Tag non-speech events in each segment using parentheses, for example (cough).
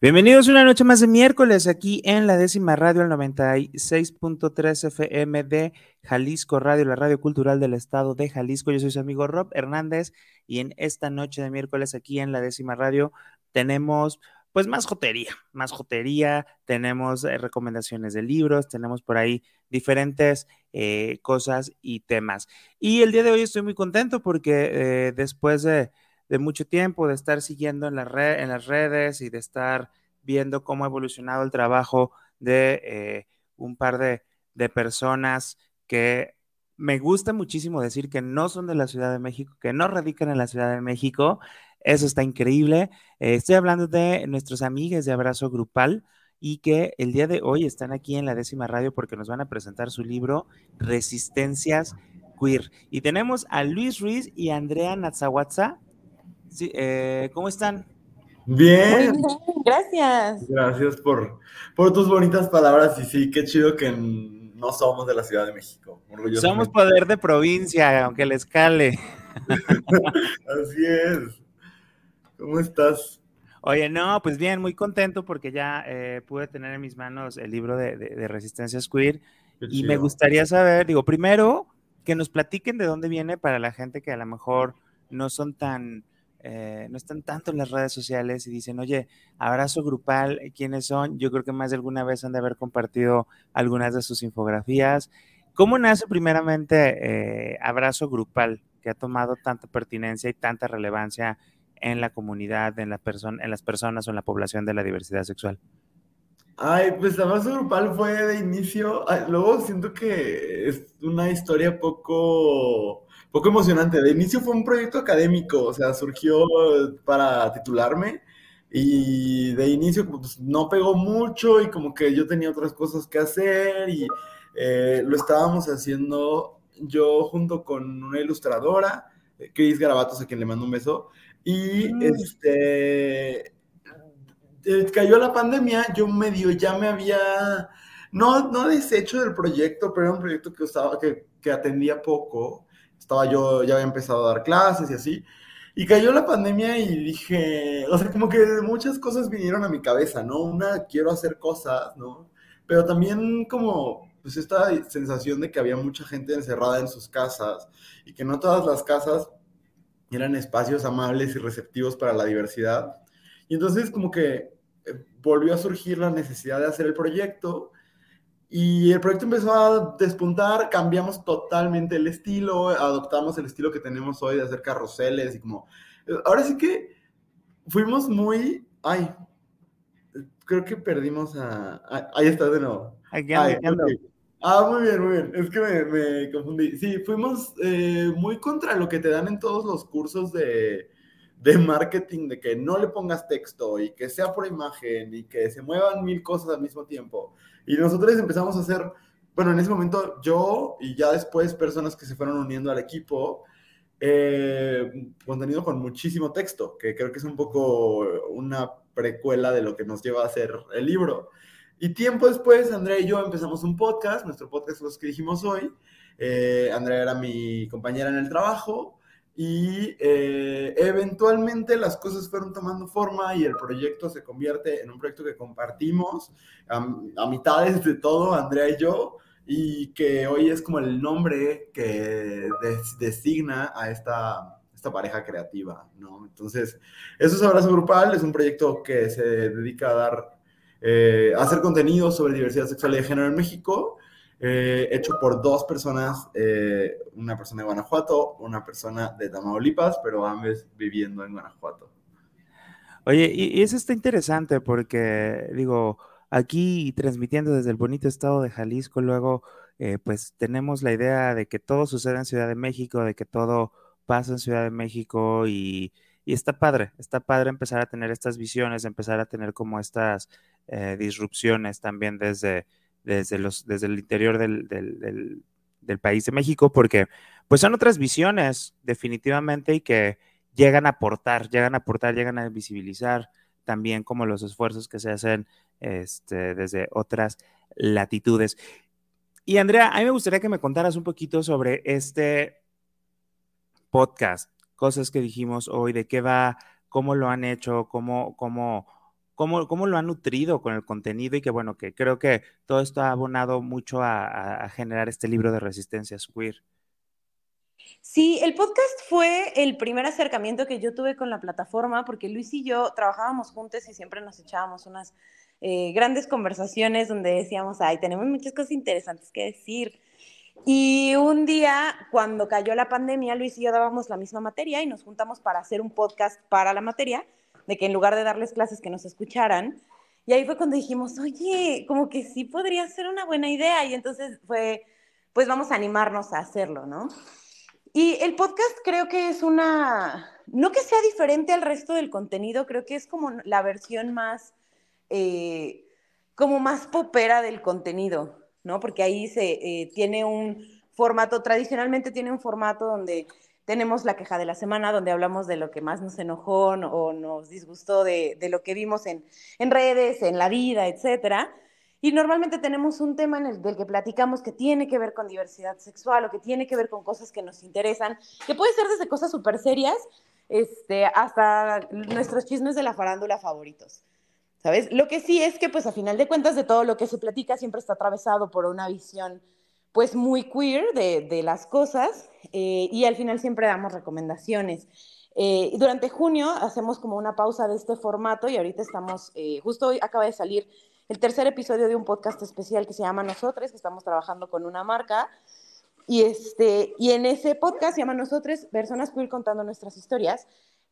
Bienvenidos una noche más de miércoles aquí en la décima radio, el 96.3 FM de Jalisco Radio, la radio cultural del estado de Jalisco. Yo soy su amigo Rob Hernández y en esta noche de miércoles aquí en la décima radio tenemos pues más jotería, más jotería, tenemos eh, recomendaciones de libros, tenemos por ahí diferentes eh, cosas y temas. Y el día de hoy estoy muy contento porque eh, después de de mucho tiempo, de estar siguiendo en, la red, en las redes y de estar viendo cómo ha evolucionado el trabajo de eh, un par de, personas que me gusta muchísimo decir que no son de la Ciudad de México, que no radican en la Ciudad de México. Eso está increíble. Eh, estoy hablando de nuestros amigos de Abrazo Grupal y que el día de hoy están aquí en la décima radio porque nos van a presentar su libro Resistencias Queer. Y tenemos a Luis Ruiz y Andrea Nazawatza Sí, eh, ¿cómo están? Bien. Gracias. Gracias por, por tus bonitas palabras y sí, qué chido que no somos de la Ciudad de México. Somos poder de provincia, aunque les cale. (laughs) Así es. ¿Cómo estás? Oye, no, pues bien, muy contento porque ya eh, pude tener en mis manos el libro de, de, Resistencias Queer y me gustaría saber, digo, primero que nos platiquen de dónde viene para la gente que a lo mejor no son tan eh, no están tanto en las redes sociales y dicen, oye, abrazo grupal, ¿quiénes son? Yo creo que más de alguna vez han de haber compartido algunas de sus infografías. ¿Cómo nace primeramente eh, abrazo grupal, que ha tomado tanta pertinencia y tanta relevancia en la comunidad, en, la en las personas o en la población de la diversidad sexual? Ay, pues Abrazo Grupal fue de inicio, luego siento que es una historia poco poco emocionante. De inicio fue un proyecto académico, o sea, surgió para titularme y de inicio pues, no pegó mucho y como que yo tenía otras cosas que hacer y eh, lo estábamos haciendo yo junto con una ilustradora, Cris Garabatos, a quien le mando un beso, y mm. este eh, cayó la pandemia, yo medio ya me había, no, no deshecho del proyecto, pero era un proyecto que, estaba, que, que atendía poco estaba yo, ya había empezado a dar clases y así. Y cayó la pandemia y dije, o sea, como que muchas cosas vinieron a mi cabeza, ¿no? Una, quiero hacer cosas, ¿no? Pero también como, pues esta sensación de que había mucha gente encerrada en sus casas y que no todas las casas eran espacios amables y receptivos para la diversidad. Y entonces como que eh, volvió a surgir la necesidad de hacer el proyecto y el proyecto empezó a despuntar, cambiamos totalmente el estilo, adoptamos el estilo que tenemos hoy de hacer carruseles y como... Ahora sí que fuimos muy... Ay, creo que perdimos a... ahí está de nuevo. Aquí ando, Ah, muy bien, muy bien. Es que me, confundí. Sí, fuimos eh, muy contra lo que te dan en todos los cursos de, de marketing, de que no le pongas texto y que sea por imagen y que se muevan mil cosas al mismo tiempo. Y nosotros empezamos a hacer, bueno, en ese momento yo y ya después personas que se fueron uniendo al equipo, eh, contenido con muchísimo texto, que creo que es un poco una precuela de lo que nos lleva a hacer el libro. Y tiempo después, Andrea y yo empezamos un podcast, nuestro podcast los que dijimos hoy. Eh, era mi compañera en el trabajo y eh, eventualmente las cosas fueron tomando forma y el proyecto se convierte en un proyecto que compartimos a, mitades de todo, Andrea y yo, y que hoy es como el nombre que designa a esta, esta pareja creativa, ¿no? Entonces, eso es Abrazo Grupal, es un proyecto que se dedica a dar, eh, a hacer contenido sobre diversidad sexual y de género en México, eh, hecho por dos personas, eh, una persona de Guanajuato, una persona de Tamaulipas, pero ambos viviendo en Guanajuato. Oye, y, eso está interesante porque, digo, aquí transmitiendo desde el bonito estado de Jalisco, luego, eh, pues tenemos la idea de que todo sucede en Ciudad de México, de que todo pasa en Ciudad de México y, y está padre, está padre empezar a tener estas visiones, empezar a tener como estas disrupciones también desde desde, los, desde el interior del, del país de México, porque pues son otras visiones definitivamente y que llegan a aportar, llegan a aportar, llegan a visibilizar también como los esfuerzos que se hacen este, desde otras latitudes. Y Andrea, a mí me gustaría que me contaras un poquito sobre este podcast, cosas que dijimos hoy, de qué va, cómo lo han hecho, cómo, cómo, cómo, cómo lo han nutrido con el contenido y que bueno, que creo que todo esto ha abonado mucho a, a generar este libro de resistencias queer. Sí, el podcast fue el primer acercamiento que yo tuve con la plataforma porque Luis y yo trabajábamos juntos y siempre nos echábamos unas eh, grandes conversaciones donde decíamos, ay, tenemos muchas cosas interesantes que decir. Y un día, cuando cayó la pandemia, Luis y yo dábamos la misma materia y nos juntamos para hacer un podcast para la materia, de que en lugar de darles clases que nos escucharan. Y ahí fue cuando dijimos, oye, como que sí podría ser una buena idea. Y entonces fue, pues vamos a animarnos a hacerlo, ¿no? Y el podcast creo que es una, no que sea diferente al resto del contenido, creo que es como la versión más eh, como más popera del contenido, ¿no? Porque ahí se eh, tiene un formato, tradicionalmente tiene un formato donde tenemos la queja de la semana, donde hablamos de lo que más nos enojó o nos disgustó de, de lo que vimos en, en, redes, en la vida, etcétera. Y normalmente tenemos un tema en el del que platicamos que tiene que ver con diversidad sexual o que tiene que ver con cosas que nos interesan, que puede ser desde cosas súper serias este, hasta nuestros chismes de la farándula favoritos. ¿sabes? Lo que sí es que, pues, a final de cuentas, de todo lo que se platica siempre está atravesado por una visión, pues, muy queer de, de las cosas eh, y al final siempre damos recomendaciones. Eh, durante junio hacemos como una pausa de este formato y ahorita estamos, eh, justo hoy acaba de salir el tercer episodio de un podcast especial que se llama Nosotros, que estamos trabajando con una marca. Y, este, y en ese podcast se llama Nosotros, Personas Queer contando nuestras historias.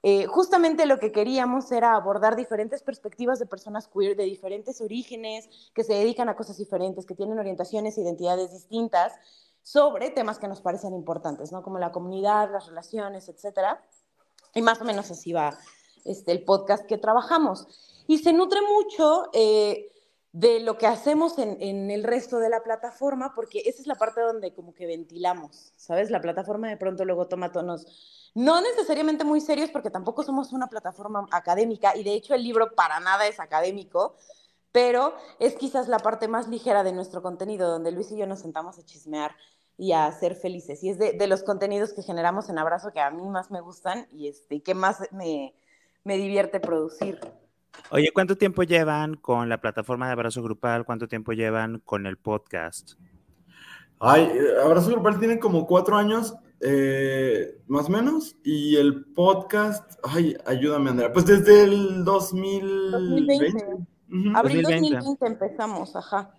Eh, justamente lo que queríamos era abordar diferentes perspectivas de personas queer de diferentes orígenes, que se dedican a cosas diferentes, que tienen orientaciones e identidades distintas, sobre temas que nos parecen importantes, ¿no? Como la comunidad, las relaciones, etcétera. Y más o menos así va este, el podcast que trabajamos. Y se nutre mucho eh, de lo que hacemos en, el resto de la plataforma, porque esa es la parte donde como que ventilamos, ¿sabes? La plataforma de pronto luego toma tonos no necesariamente muy serios porque tampoco somos una plataforma académica y de hecho el libro para nada es académico, pero es quizás la parte más ligera de nuestro contenido donde Luis y yo nos sentamos a chismear y a ser felices. Y es de, los contenidos que generamos en Abrazo que a mí más me gustan y este, que más me, me divierte producir. Oye, ¿cuánto tiempo llevan con la plataforma de Abrazo Grupal? ¿Cuánto tiempo llevan con el podcast? Ay, Abrazo Grupal tiene como cuatro años eh, más o menos. Y el podcast, ay, ayúdame, Andrea. Pues desde el 2020. Abril 2020. empezamos, ajá.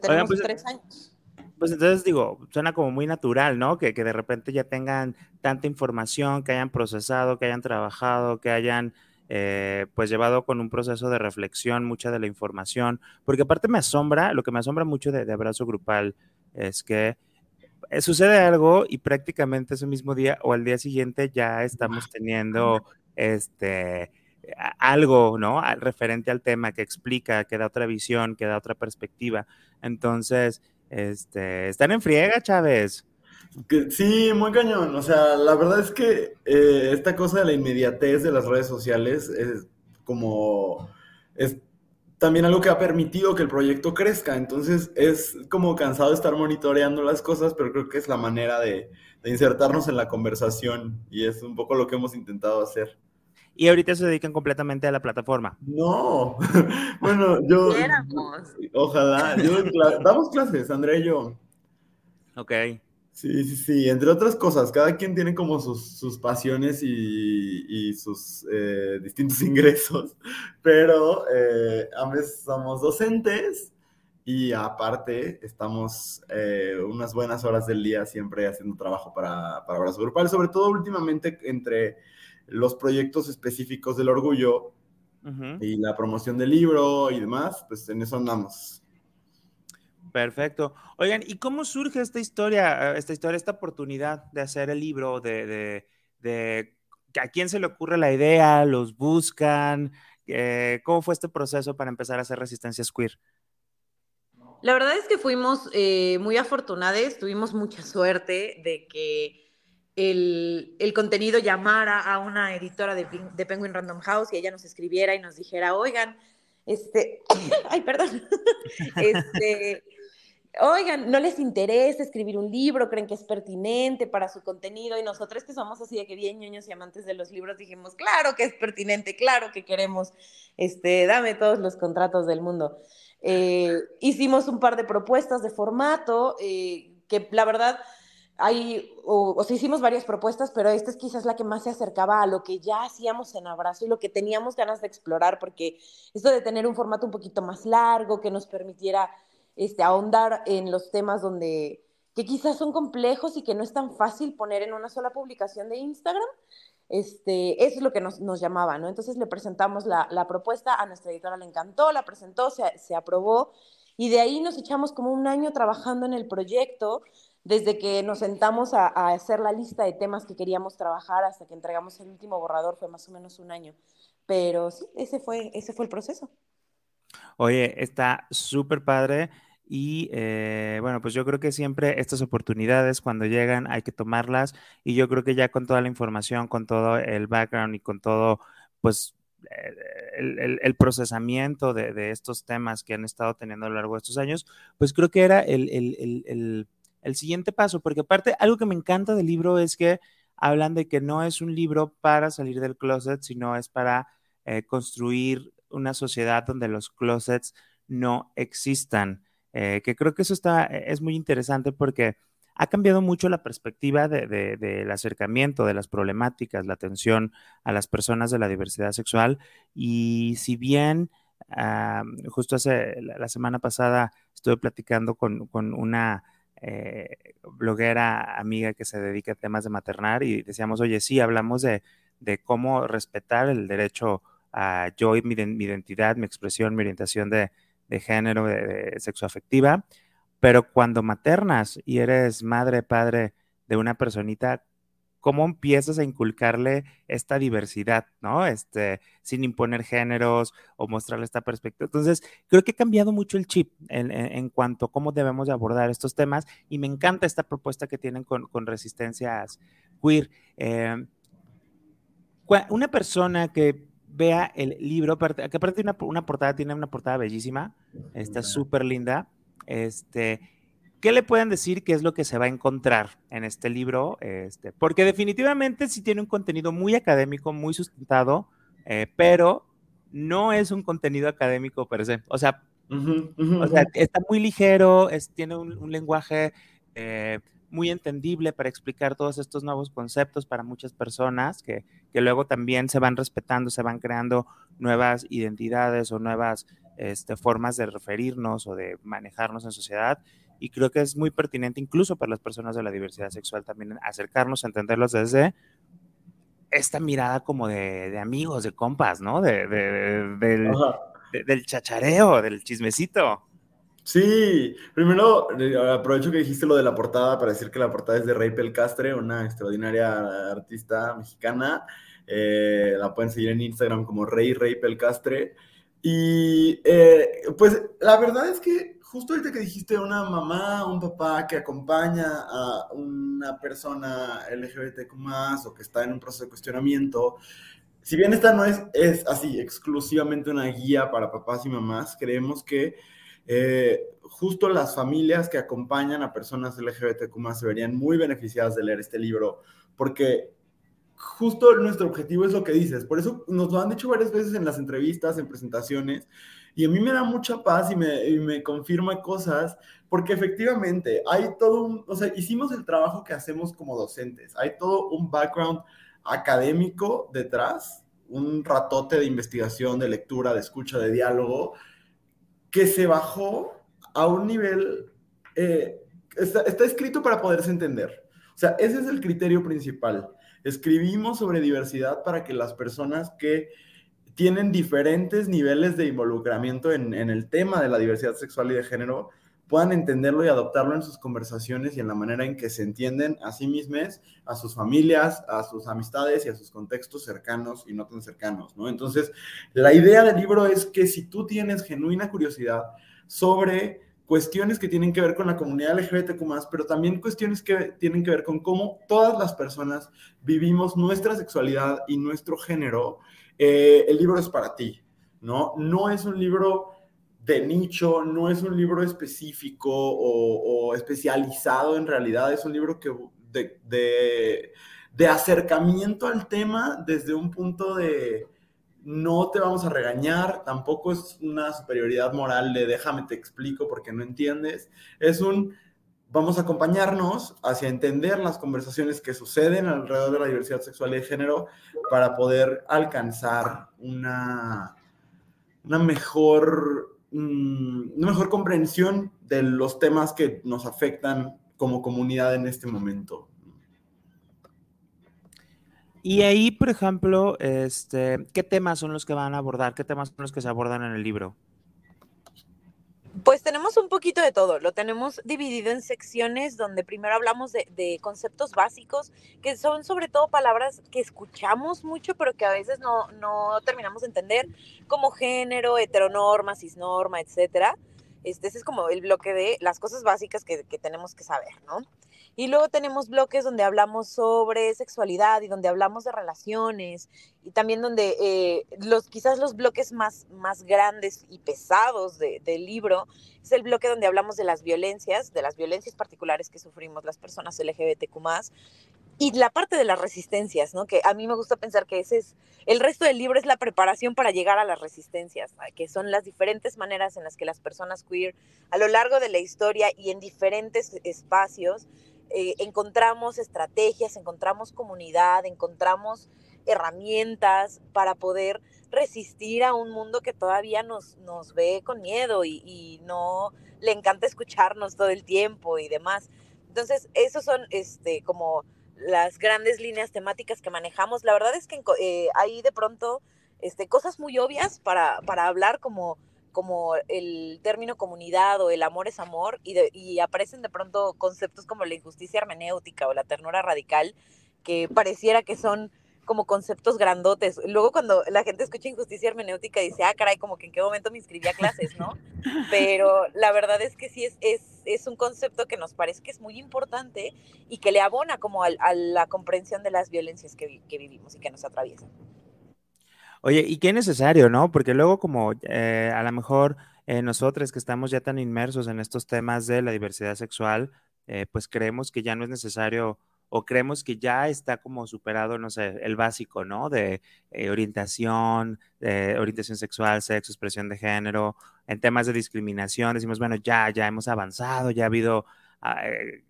tenemos pues, tres años. Pues entonces digo, suena como muy natural, ¿no? Que, que de repente ya tengan tanta información, que hayan procesado, que hayan trabajado, que hayan eh, pues llevado con un proceso de reflexión mucha de la información, porque aparte me asombra, lo que me asombra mucho de, de Abrazo Grupal es que eh, sucede algo y prácticamente ese mismo día o al día siguiente ya estamos teniendo este algo, ¿no? Referente al tema que explica, que da otra visión, que da otra perspectiva. Entonces, este, están en friega, Chávez. Sí, muy cañón. O sea, la verdad es que eh, esta cosa de la inmediatez de las redes sociales es como es también algo que ha permitido que el proyecto crezca. Entonces es como cansado de estar monitoreando las cosas, pero creo que es la manera de, insertarnos en la conversación y es un poco lo que hemos intentado hacer. Y ahorita se dedican completamente a la plataforma. No, (laughs) bueno, yo... Ojalá, yo, damos clases, André y yo. Ok. Sí, sí, sí, entre otras cosas, cada quien tiene como sus, pasiones y, sus eh, distintos (laughs) ingresos, pero eh, ambos somos docentes y aparte estamos eh, unas buenas horas del día siempre haciendo trabajo para, para Abrazo Grupal, sobre todo últimamente entre los proyectos específicos del orgullo y la promoción del libro y demás, pues en eso andamos. Perfecto. Oigan, ¿y cómo surge esta historia, eh, esta historia, esta oportunidad de hacer el libro, de, de, de a quién se le ocurre la idea, los buscan? Eh, ¿Cómo fue este proceso para empezar a hacer resistencias queer? La verdad es que fuimos eh, muy afortunados, tuvimos mucha suerte de que el, el, contenido llamara a una editora de, de, Penguin Random House y ella nos escribiera y nos dijera, oigan, este, (laughs) ay, perdón, (laughs) este, oigan, ¿no les interesa escribir un libro? ¿Creen que es pertinente para su contenido? Y nosotros que somos así de que bien ñoños y amantes de los libros dijimos, claro que es pertinente, claro que queremos, este, dame todos los contratos del mundo. Eh, hicimos un par de propuestas de formato eh, que la verdad hay, o, o sea, hicimos varias propuestas, pero esta es quizás la que más se acercaba a lo que ya hacíamos en Abrazo y lo que teníamos ganas de explorar, porque esto de tener un formato un poquito más largo que nos permitiera este, ahondar en los temas donde, que quizás son complejos y que no es tan fácil poner en una sola publicación de Instagram, este, eso es lo que nos, nos llamaba, ¿no? Entonces le presentamos la, la, propuesta, a nuestra editora le encantó, la presentó, se, se aprobó y de ahí nos echamos como un año trabajando en el proyecto, desde que nos sentamos a, a, hacer la lista de temas que queríamos trabajar hasta que entregamos el último borrador, fue más o menos un año. Pero sí, ese fue, ese fue el proceso. Oye, está súper padre. Y eh, bueno, pues yo creo que siempre estas oportunidades cuando llegan hay que tomarlas y yo creo que ya con toda la información, con todo el background y con todo, pues eh, el, el, el procesamiento de, de, estos temas que han estado teniendo a lo largo de estos años, pues creo que era el, el siguiente paso, porque aparte algo que me encanta del libro es que hablan de que no es un libro para salir del closet, sino es para eh, construir una sociedad donde los closets no existan. Eh, que creo que eso está, eh, es muy interesante porque ha cambiado mucho la perspectiva de, de, del acercamiento, de las problemáticas, la atención a las personas de la diversidad sexual. Y si bien uh, justo hace la, la, semana pasada estuve platicando con, con una eh, bloguera amiga que se dedica a temas de maternar y decíamos, oye, sí, hablamos de, de cómo respetar el derecho a yo mi, mi identidad, mi expresión, mi orientación de, de género, de, de sexoafectiva, pero cuando maternas y eres madre, padre de una personita, ¿cómo empiezas a inculcarle esta diversidad, ¿no? Este, sin imponer géneros o mostrarle esta perspectiva. Entonces, creo que ha cambiado mucho el chip en, en, en cuanto a cómo debemos de abordar estos temas y me encanta esta propuesta que tienen con, con resistencias queer. Eh, una persona que vea el libro, que aparte una, una portada, tiene una portada bellísima, está súper linda. Este, ¿qué le pueden decir qué es lo que se va a encontrar en este libro? Este, porque definitivamente sí tiene un contenido muy académico, muy sustentado, eh, pero no es un contenido académico per se. O sea, uh -huh, uh -huh. O sea está muy ligero, es, tiene un, un lenguaje eh, muy entendible para explicar todos estos nuevos conceptos para muchas personas que, que, luego también se van respetando, se van creando nuevas identidades o nuevas este, formas de referirnos o de manejarnos en sociedad. Y creo que es muy pertinente incluso para las personas de la diversidad sexual también acercarnos a entenderlos desde esta mirada como de, de amigos, de compas, ¿no? De, de, del, del chachareo, del chismecito. Sí, primero aprovecho que dijiste lo de la portada para decir que la portada es de Rey Pelcastre, una extraordinaria artista mexicana. Eh, la pueden seguir en Instagram como Rey Rey Pelcastre. Y eh, pues la verdad es que justo ahorita que dijiste una mamá, un papá que acompaña a una persona LGBTQ o que está en un proceso de cuestionamiento, si bien esta no es, es así exclusivamente una guía para papás y mamás, creemos que eh, justo las familias que acompañan a personas LGBTQ se verían muy beneficiadas de leer este libro, porque justo nuestro objetivo es lo que dices. Por eso nos lo han dicho varias veces en las entrevistas, en presentaciones, y a mí me da mucha paz y me, me confirma cosas, porque efectivamente hay todo un, o sea, hicimos el trabajo que hacemos como docentes, hay todo un background académico detrás, un ratote de investigación, de lectura, de escucha, de diálogo, que se bajó a un nivel, eh, está, escrito para poderse entender. O sea, ese es el criterio principal. Escribimos sobre diversidad para que las personas que tienen diferentes niveles de involucramiento en, en el tema de la diversidad sexual y de género puedan entenderlo y adoptarlo en sus conversaciones y en la manera en que se entienden a sí mismos, a sus familias, a sus amistades y a sus contextos cercanos y no tan cercanos, ¿no? Entonces, la idea del libro es que si tú tienes genuina curiosidad sobre cuestiones que tienen que ver con la comunidad LGBTQ+, pero también cuestiones que tienen que ver con cómo todas las personas vivimos nuestra sexualidad y nuestro género, eh, el libro es para ti, ¿no? No es un libro de nicho, no es un libro específico o, especializado en realidad, es un libro que de, acercamiento al tema desde un punto de no te vamos a regañar, tampoco es una superioridad moral de déjame te explico porque no entiendes, es un vamos a acompañarnos hacia entender las conversaciones que suceden alrededor de la diversidad sexual y de género para poder alcanzar una, una mejor, mm, una mejor comprensión de los temas que nos afectan como comunidad en este momento. Y ahí, por ejemplo, este, ¿qué temas son los que van a abordar? ¿Qué temas son los que se abordan en el libro? Pues tenemos un poquito de todo, lo tenemos dividido en secciones donde primero hablamos de, conceptos básicos, que son sobre todo palabras que escuchamos mucho, pero que a veces no, no terminamos de entender, como género, heteronorma, cisnorma, etcétera. Este, ese es como el bloque de las cosas básicas que, que tenemos que saber, ¿no? Y luego tenemos bloques donde hablamos sobre sexualidad y donde hablamos de relaciones y también donde eh, los, quizás los bloques más, más grandes y pesados del libro es el bloque donde hablamos de las violencias, de las violencias particulares que sufrimos las personas LGBTQ y la parte de las resistencias, ¿no? Que a mí me gusta pensar que ese es, el resto del libro es la preparación para llegar a las resistencias, que son las diferentes maneras en las que las personas queer a lo largo de la historia y en diferentes espacios eh, encontramos estrategias, encontramos comunidad, encontramos herramientas para poder resistir a un mundo que todavía nos, nos ve con miedo y, no le encanta escucharnos todo el tiempo y demás. Entonces, esos son este, como las grandes líneas temáticas que manejamos. La verdad es que eh, hay de pronto este, cosas muy obvias para, para hablar como como el término comunidad o el amor es amor y, aparecen de pronto conceptos como la injusticia hermenéutica o la ternura radical que pareciera que son como conceptos grandotes. Luego cuando la gente escucha injusticia hermenéutica dice, ah, caray, como que en qué momento me inscribí a clases, ¿no? Pero la verdad es que sí es, es, es un concepto que nos parece que es muy importante y que le abona como a, la comprensión de las violencias que, que vivimos y que nos atraviesan. Oye, y qué necesario, ¿no? Porque luego como eh, a lo mejor eh, nosotros que estamos ya tan inmersos en estos temas de la diversidad sexual, eh, pues creemos que ya no es necesario o creemos que ya está como superado, no sé, el básico, ¿no? De orientación, de orientación sexual, sexo, expresión de género, en temas de discriminación, decimos, bueno, ya, ya hemos avanzado, ya ha habido ah,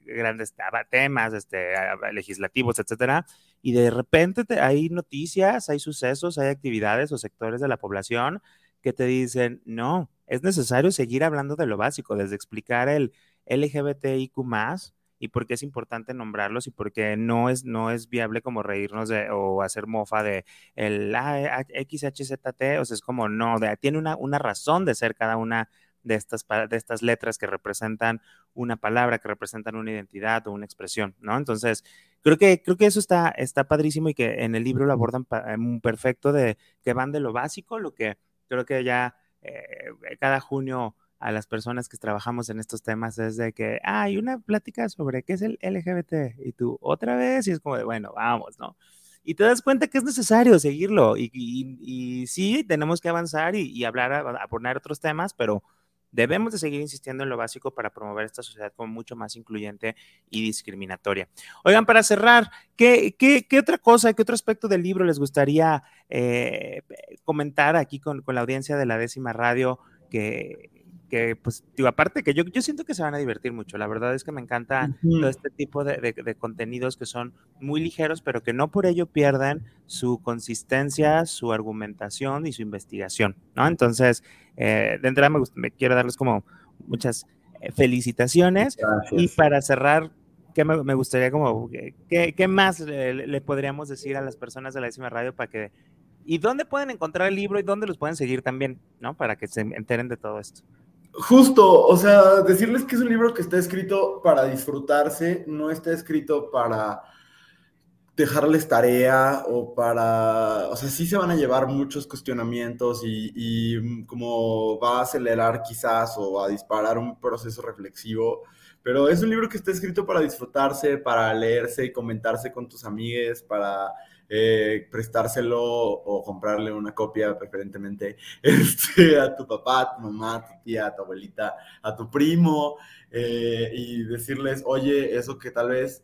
grandes temas este, legislativos, etcétera y de repente hay noticias, hay sucesos, hay actividades o sectores de la población que te dicen, no, es necesario seguir hablando de lo básico, desde explicar el LGBTIQ y por qué es importante nombrarlos y por qué no es, no es viable como reírnos de, o hacer mofa de el XHZT, o sea, es como no, tiene una, una razón de ser cada una de estas, de estas letras que representan una palabra, que representan una identidad o una expresión, ¿no? Entonces, creo que, creo que eso está, está padrísimo y que en el libro lo abordan eh, perfecto de que van de lo básico, lo que creo que ya eh, cada junio a las personas que trabajamos en estos temas es de que ah, hay una plática sobre qué es el LGBT y tú otra vez y es como de, bueno, vamos, ¿no? Y te das cuenta que es necesario seguirlo y, y, sí, tenemos que avanzar y, y hablar, a, poner otros temas, pero Debemos de seguir insistiendo en lo básico para promover esta sociedad como mucho más incluyente y discriminatoria. Oigan, para cerrar, ¿qué, qué, otra cosa, qué otro aspecto del libro les gustaría eh, comentar aquí con, con, la audiencia de la décima radio que, que pues, digo, aparte que yo, yo siento que se van a divertir mucho. La verdad es que me encanta todo este tipo de, de, contenidos que son muy ligeros, pero que no por ello pierdan su consistencia, su argumentación y su investigación, ¿no? Entonces, eh, de entrada me, me, quiero darles como muchas eh, felicitaciones. Y para cerrar, ¿qué me, me gustaría como, qué, qué más le, le, podríamos decir a las personas de la décima radio para que, y dónde pueden encontrar el libro y dónde los pueden seguir también, ¿no? Para que se enteren de todo esto. Justo, o sea, decirles que es un libro que está escrito para disfrutarse, no está escrito para dejarles tarea o para, o sea, sí se van a llevar muchos cuestionamientos y, como va a acelerar quizás o a disparar un proceso reflexivo, pero es un libro que está escrito para disfrutarse, para leerse y comentarse con tus amigues, para eh, prestárselo o comprarle una copia preferentemente (laughs) este, a tu papá, a tu mamá, a tu tía, a tu abuelita, a tu primo eh, y decirles, oye, eso que tal vez,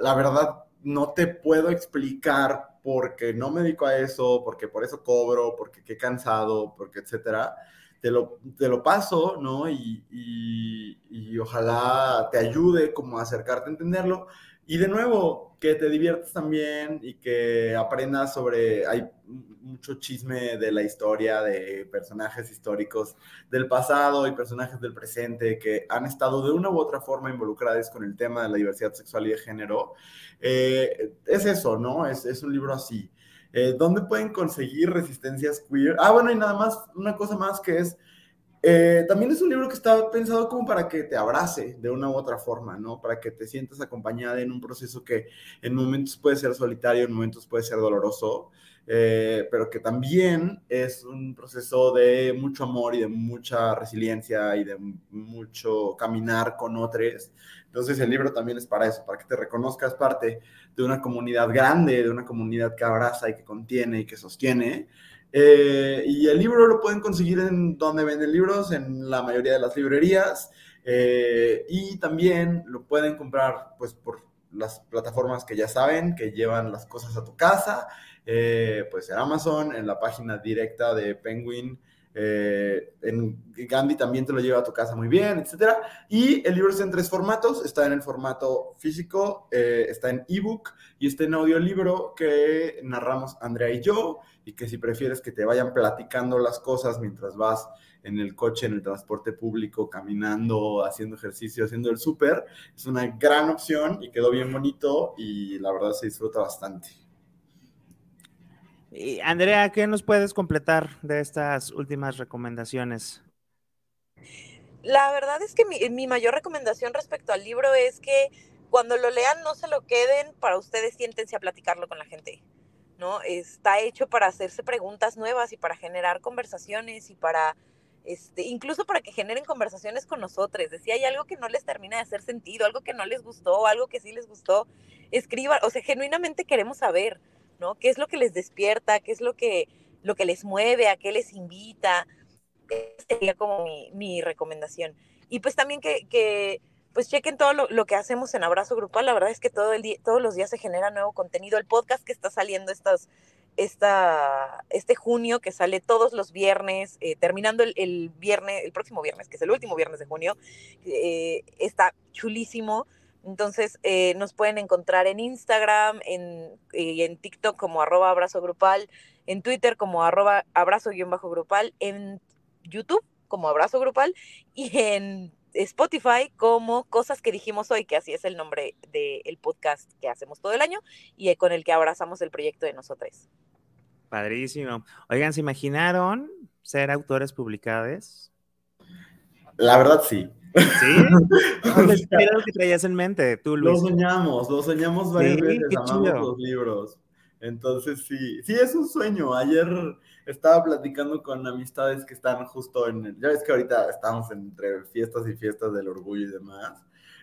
la verdad, no te puedo explicar porque no me dedico a eso, porque por eso cobro, porque qué cansado, porque etcétera. Te lo, te lo paso, ¿no? Y, y, y ojalá te ayude como a acercarte a entenderlo. Y de nuevo, que te diviertas también y que aprendas sobre, hay mucho chisme de la historia de personajes históricos del pasado y personajes del presente que han estado de una u otra forma involucrados con el tema de la diversidad sexual y de género. Eh, es eso, ¿no? Es, es un libro así. Eh, ¿Dónde pueden conseguir resistencias queer? Ah, bueno, y nada más, una cosa más que es eh, también es un libro que está pensado como para que te abrace de una u otra forma, ¿no? Para que te sientas acompañada en un proceso que en momentos puede ser solitario, en momentos puede ser doloroso, eh, pero que también es un proceso de mucho amor y de mucha resiliencia y de mucho caminar con otros. Entonces el libro también es para eso, para que te reconozcas parte de una comunidad grande, de una comunidad que abraza y que contiene y que sostiene eh, y el libro lo pueden conseguir en donde venden libros, en la mayoría de las librerías. Eh, y también lo pueden comprar pues por las plataformas que ya saben, que llevan las cosas a tu casa, eh, pues en Amazon, en la página directa de Penguin, en Gandhi también te lo lleva a tu casa muy bien, etc. Y el libro está en tres formatos, está en el formato físico, está en ebook y está en audiolibro que narramos Andrea y yo y que si prefieres que te vayan platicando las cosas mientras vas en el coche, en el transporte público, caminando, haciendo ejercicio, haciendo el súper, es una gran opción y quedó bien bonito y la verdad se disfruta bastante. Andrea, ¿qué nos puedes completar de estas últimas recomendaciones? La verdad es que mi, mayor recomendación respecto al libro es que cuando lo lean no se lo queden, para ustedes siéntense a platicarlo con la gente. ¿no? Está hecho para hacerse preguntas nuevas y para generar conversaciones y para, este, incluso para que generen conversaciones con nosotros. De si hay algo que no les termina de hacer sentido, algo que no les gustó, algo que sí les gustó, escriban, o sea, genuinamente queremos saber, ¿no? ¿Qué es lo que les despierta? ¿Qué es lo que, lo que les mueve? ¿A qué les invita? Esa sería como mi, mi recomendación. Y pues también que, que pues chequen todo lo, que hacemos en Abrazo Grupal. La verdad es que todo el día, todos los días se genera nuevo contenido. El podcast que está saliendo estos, esta, este junio, que sale todos los viernes, eh, terminando el, viernes, el próximo viernes, que es el último viernes de junio, eh, está chulísimo. Entonces eh, nos pueden encontrar en Instagram, en, en TikTok como arroba abrazo grupal, en Twitter como arroba abrazo-grupal, en YouTube como abrazo grupal y en Spotify como Cosas que dijimos hoy, que así es el nombre del podcast que hacemos todo el año y eh, con el que abrazamos el proyecto de nosotros. Padrísimo. Oigan, ¿se imaginaron ser autores publicados? La verdad, sí. ¿Sí? (laughs) ¿Qué era lo que traías en mente tú, Luis? Lo soñamos, lo soñamos varias veces, amamos los libros. Entonces, sí, sí, es un sueño. Ayer estaba platicando con amistades que están justo en, el, ya ves que ahorita estamos entre fiestas y fiestas del orgullo y demás,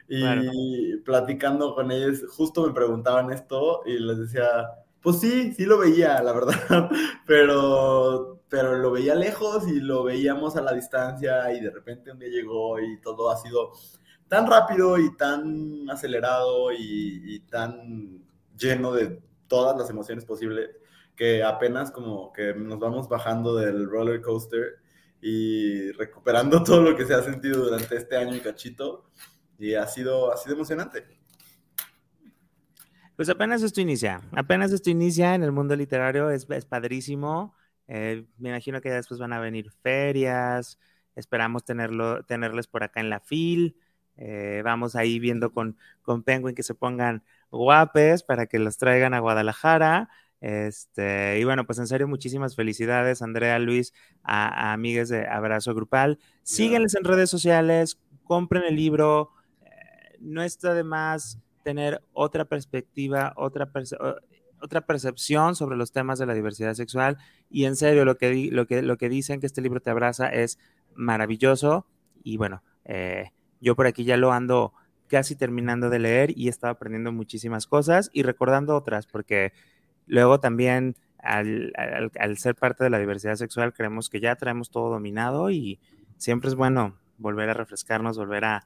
y platicando con ellos, justo me preguntaban esto y les decía, pues sí, sí lo veía, la verdad, (laughs) pero, pero lo veía lejos y lo veíamos a la distancia y de repente un día llegó y todo ha sido tan rápido y tan acelerado y, tan lleno de todas las emociones posibles que apenas como que nos vamos bajando del roller coaster y recuperando (laughs) todo lo que se ha sentido durante este año y cachito. Y ha sido, ha sido emocionante. Pues apenas esto inicia, apenas esto inicia en el mundo literario, es, es padrísimo. Eh, me imagino que después van a venir ferias, esperamos tenerlo, tenerles por acá en la FIL. Eh, vamos ahí viendo con, con Penguin que se pongan guapes para que los traigan a Guadalajara. Este, y bueno, pues en serio, muchísimas felicidades, Andrea, Luis, a, amigues de Abrazo Grupal. Síguenles en redes sociales, compren el libro, eh, no está de más tener otra perspectiva, otra, otra percepción sobre los temas de la diversidad sexual. Y en serio, lo que, lo que, lo que dicen que este libro te abraza es maravilloso. Y bueno, eh, yo por aquí ya lo ando casi terminando de leer y he estado aprendiendo muchísimas cosas y recordando otras, porque luego también al, ser parte de la diversidad sexual creemos que ya traemos todo dominado y siempre es bueno volver a refrescarnos, volver a,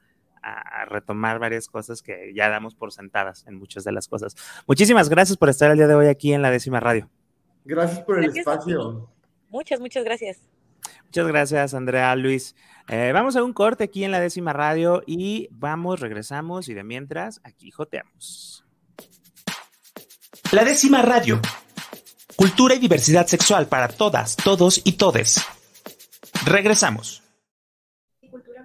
retomar varias cosas que ya damos por sentadas en muchas de las cosas. Muchísimas gracias por estar el día de hoy aquí en la décima radio. Gracias por el espacio. Muchas, muchas gracias. Muchas gracias, Andrea, Luis. Eh, vamos a un corte aquí en la décima radio y vamos, regresamos y de mientras aquí joteamos. La décima radio. Cultura y diversidad sexual para todas, todos y todes. Regresamos.